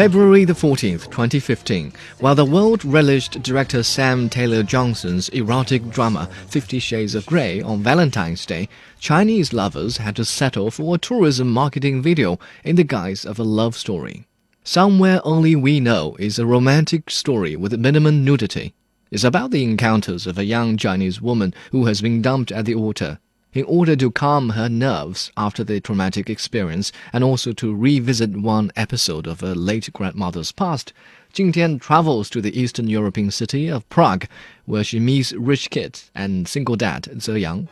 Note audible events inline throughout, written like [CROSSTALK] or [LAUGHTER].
February the 14th, 2015, while the world relished director Sam Taylor Johnson's erotic drama Fifty Shades of Grey on Valentine's Day, Chinese lovers had to settle for a tourism marketing video in the guise of a love story. Somewhere Only We Know is a romantic story with minimum nudity. It's about the encounters of a young Chinese woman who has been dumped at the altar in order to calm her nerves after the traumatic experience and also to revisit one episode of her late grandmother's past, Jing Tian travels to the Eastern European city of Prague, where she meets rich kid and single dad Ze Yang.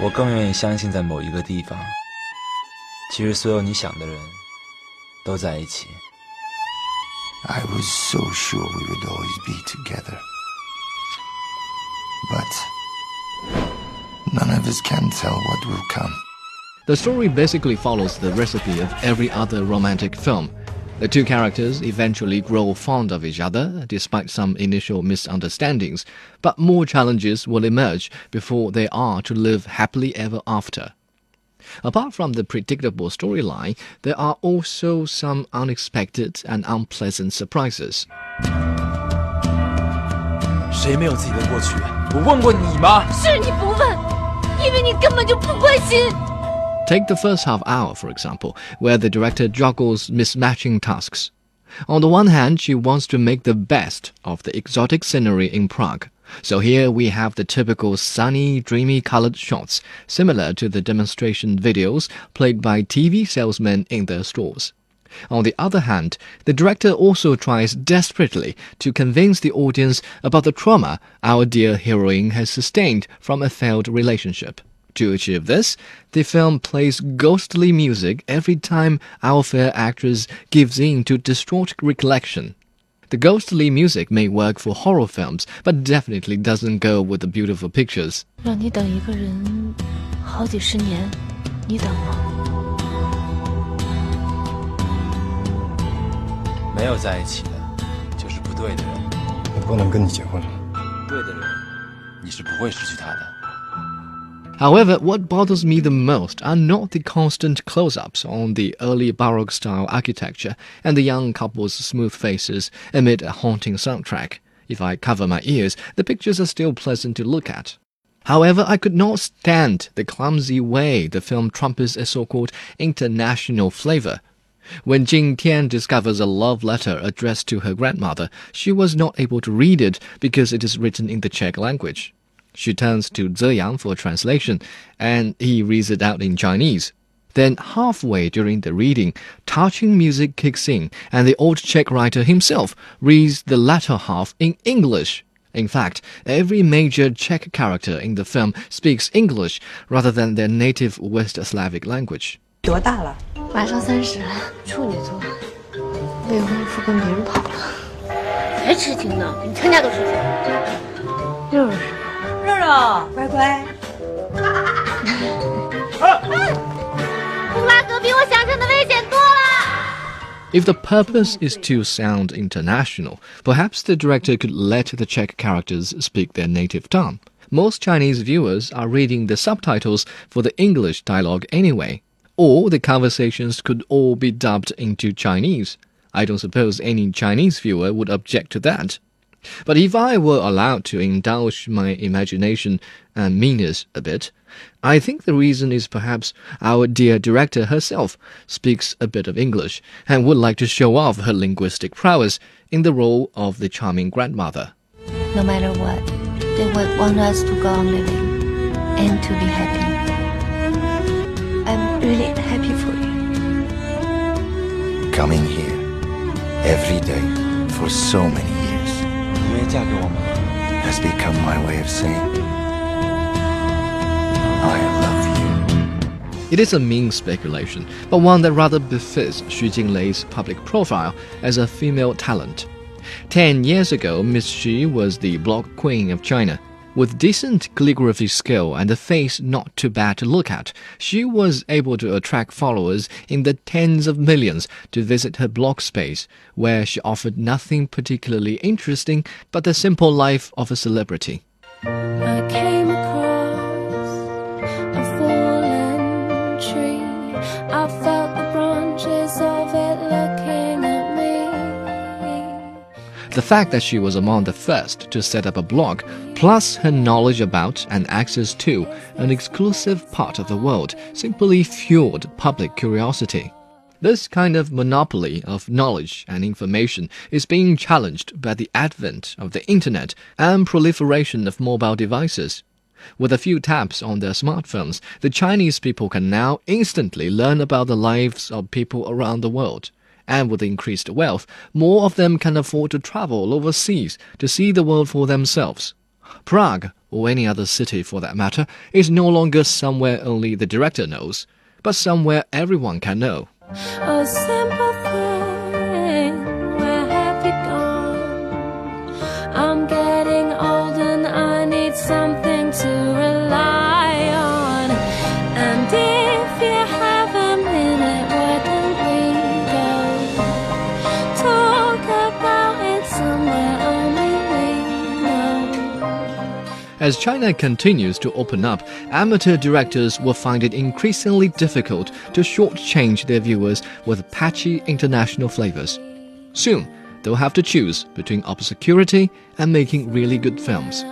我更愿意相信，在某一个地方，其实所有你想的人都在一起。I was so sure we would always be together, but None of us can tell what will come. The story basically follows the recipe of every other romantic film. The two characters eventually grow fond of each other despite some initial misunderstandings, but more challenges will emerge before they are to live happily ever after. Apart from the predictable storyline, there are also some unexpected and unpleasant surprises. 谁没有自己的过去？我问过你吗？是你不问。 Take the first half hour, for example, where the director juggles mismatching tasks. On the one hand, she wants to make the best of the exotic scenery in Prague. So here we have the typical sunny, dreamy colored shots, similar to the demonstration videos played by TV salesmen in their stores. On the other hand, the director also tries desperately to convince the audience about the trauma our dear heroine has sustained from a failed relationship. To achieve this, the film plays ghostly music every time our fair actress gives in to distraught recollection. The ghostly music may work for horror films, but definitely doesn't go with the beautiful pictures. 让你等一个人好几十年，你等吗？ 没有在一起的，就是不对的人。我不能跟你结婚了。对的人，你是不会失去他的。However, what bothers me the most are not the constant close ups on the early Baroque style architecture and the young couple's smooth faces amid a haunting soundtrack. If I cover my ears, the pictures are still pleasant to look at. However, I could not stand the clumsy way the film trumpets a so called international flavor when Jing Tian discovers a love letter addressed to her grandmother, she was not able to read it because it is written in the Czech language. She turns to Ze Yang for translation, and he reads it out in Chinese. Then, halfway during the reading, touching music kicks in, and the old Czech writer himself reads the latter half in English. In fact, every major Czech character in the film speaks English rather than their native West Slavic language. [LAUGHS] 多大了？马上三十了，处女座，未婚夫跟别人跑了，才痴情呢，比你全家都痴情。肉肉是吧？肉肉，乖乖。布拉格比我想象的危险多了。If the purpose is to sound international, perhaps the director could let the Czech characters speak their native tongue. Most Chinese viewers are reading the subtitles for the English dialogue anyway or the conversations could all be dubbed into Chinese. I don't suppose any Chinese viewer would object to that. But if I were allowed to indulge my imagination and meanness a bit, I think the reason is perhaps our dear director herself speaks a bit of English and would like to show off her linguistic prowess in the role of the charming grandmother. No matter what, they would want us to go on living and to be happy Coming here every day for so many years has become my way of saying I love you. It is a mean speculation, but one that rather befits Xu Jinglei's public profile as a female talent. Ten years ago, Miss Xu was the blog queen of China. With decent calligraphy skill and a face not too bad to look at, she was able to attract followers in the tens of millions to visit her blog space, where she offered nothing particularly interesting but the simple life of a celebrity. I fact that she was among the first to set up a blog, plus her knowledge about and access to an exclusive part of the world, simply fueled public curiosity. This kind of monopoly of knowledge and information is being challenged by the advent of the internet and proliferation of mobile devices. With a few taps on their smartphones, the Chinese people can now instantly learn about the lives of people around the world. And with increased wealth, more of them can afford to travel overseas to see the world for themselves. Prague, or any other city for that matter, is no longer somewhere only the director knows, but somewhere everyone can know. A simple thing, where have you gone? I'm getting old and I need something As China continues to open up, amateur directors will find it increasingly difficult to shortchange their viewers with patchy international flavors. Soon, they'll have to choose between obscurity and making really good films.